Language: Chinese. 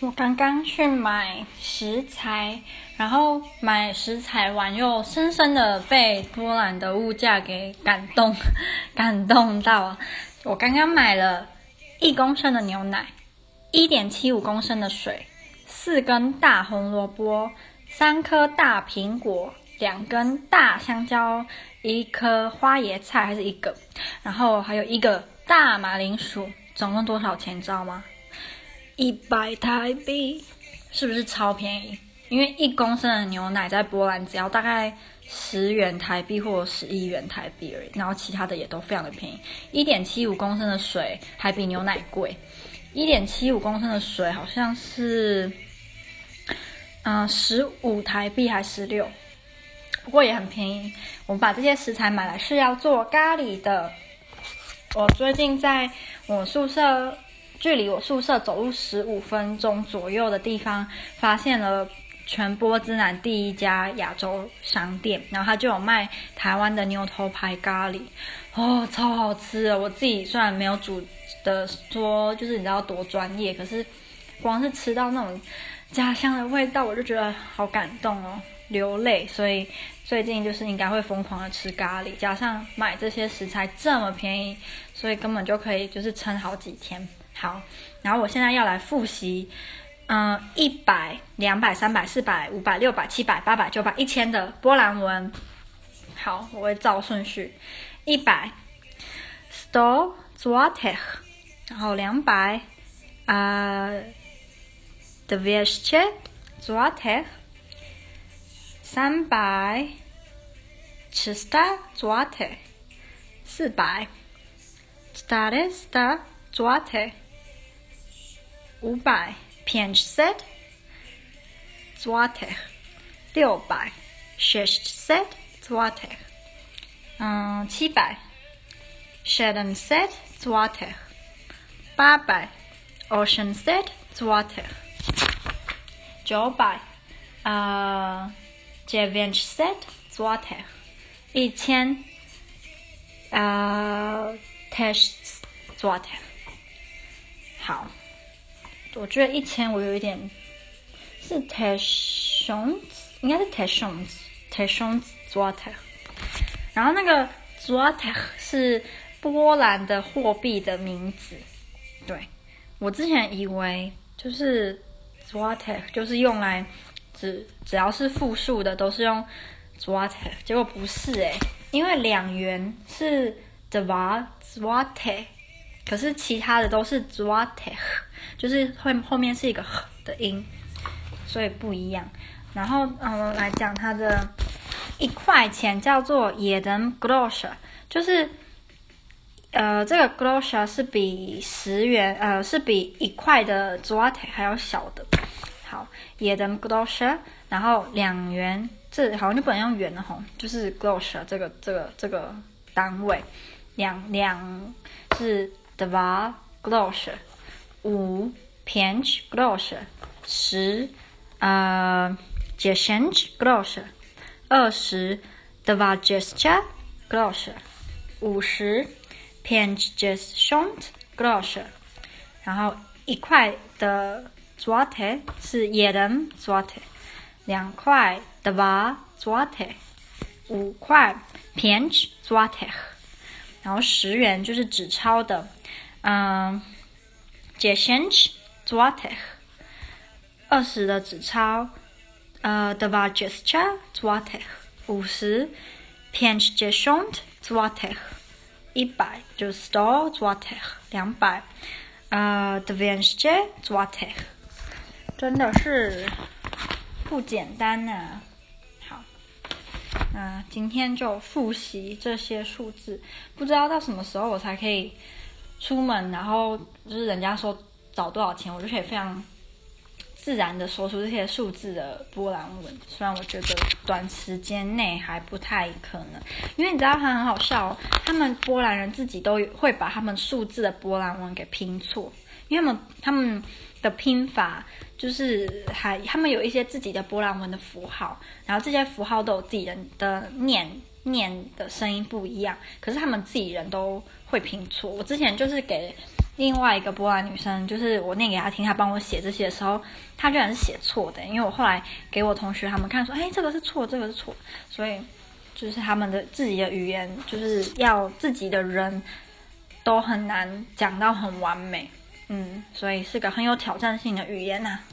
我刚刚去买食材，然后买食材完又深深的被波兰的物价给感动，感动到。我刚刚买了一公升的牛奶，一点七五公升的水，四根大红萝卜，三颗大苹果，两根大香蕉，一颗花椰菜还是一个，然后还有一个大马铃薯，总共多少钱你知道吗？一百台币，是不是超便宜？因为一公升的牛奶在波兰只要大概十元台币或十一元台币而已，然后其他的也都非常的便宜。一点七五公升的水还比牛奶贵，一点七五公升的水好像是，嗯，十五台币还是十六，不过也很便宜。我们把这些食材买来是要做咖喱的。我最近在我宿舍。距离我宿舍走路十五分钟左右的地方，发现了全波之南第一家亚洲商店，然后它就有卖台湾的牛头牌咖喱，哦，超好吃的！我自己虽然没有煮的说，就是你知道多专业，可是光是吃到那种家乡的味道，我就觉得好感动哦，流泪。所以最近就是应该会疯狂的吃咖喱，加上买这些食材这么便宜，所以根本就可以就是撑好几天。好，然后我现在要来复习，嗯，一百、两百、三百、四百、五百、六百、七百、八百、九百、一千的波兰文。好，我会照顺序，一百，sto złotych，然后两百，啊，dwieście złotych，三百，trzysta złotych，四百，czterysta złotych。五百，pięćset złote, 六百，sześćset złote, 嗯，七百，siedemset złote, 八百 oceanset złote, 九百，呃，dziewięćset złote, 一千，呃，tysiąc złotych，好。我觉得一千我有一点是 tysiąc，应该是 tysiąc，tysiąc złotych。然后那个 złotych 是波兰的货币的名字。对，我之前以为就是 złotych 就是用来只只要是复数的都是用 złotych，结果不是诶，因为两元是 dwa złote，可是其他的都是 ZOTEC。就是后后面是一个“”的音，所以不一样。然后，嗯，来讲它的一块钱叫做 Eden grosz，就是，呃，这个 grosz 是比十元，呃，是比一块的 złoty 还要小的。好 Eden grosz，然后两元，这好像就不能用元了吼，就是 grosz 这个这个这个单位，两两是 dwa grosze。五，pięć groszy，十，呃，dziesięć groszy，二十，dwadzieścia groszy，五十，pięćdziesiąt groszy，然后一块的 złoty 是 jeden złoty，两块 dwa złoty，五块 pięć złotych，然后十元就是纸钞的，嗯。dziesięć złotych，二十的纸钞，呃，dwadzieścia złotych，五十，pięćdziesiąt złotych，一百就 sto złotych，两百，呃，dwieście złotych，真的是不简单呐、啊。好，那今天就复习这些数字，不知道到什么时候我才可以。出门，然后就是人家说找多少钱，我就可以非常自然的说出这些数字的波兰文。虽然我觉得短时间内还不太可能，因为你知道它很好笑，他们波兰人自己都会把他们数字的波兰文给拼错，因为他们他们的拼法就是还他们有一些自己的波兰文的符号，然后这些符号都有自己人的念念的声音不一样，可是他们自己人都。会拼错，我之前就是给另外一个波兰女生，就是我念给她听，她帮我写这些的时候，她居然是写错的。因为我后来给我同学他们看，说，哎，这个是错，这个是错。所以就是他们的自己的语言，就是要自己的人都很难讲到很完美。嗯，所以是个很有挑战性的语言呐、啊。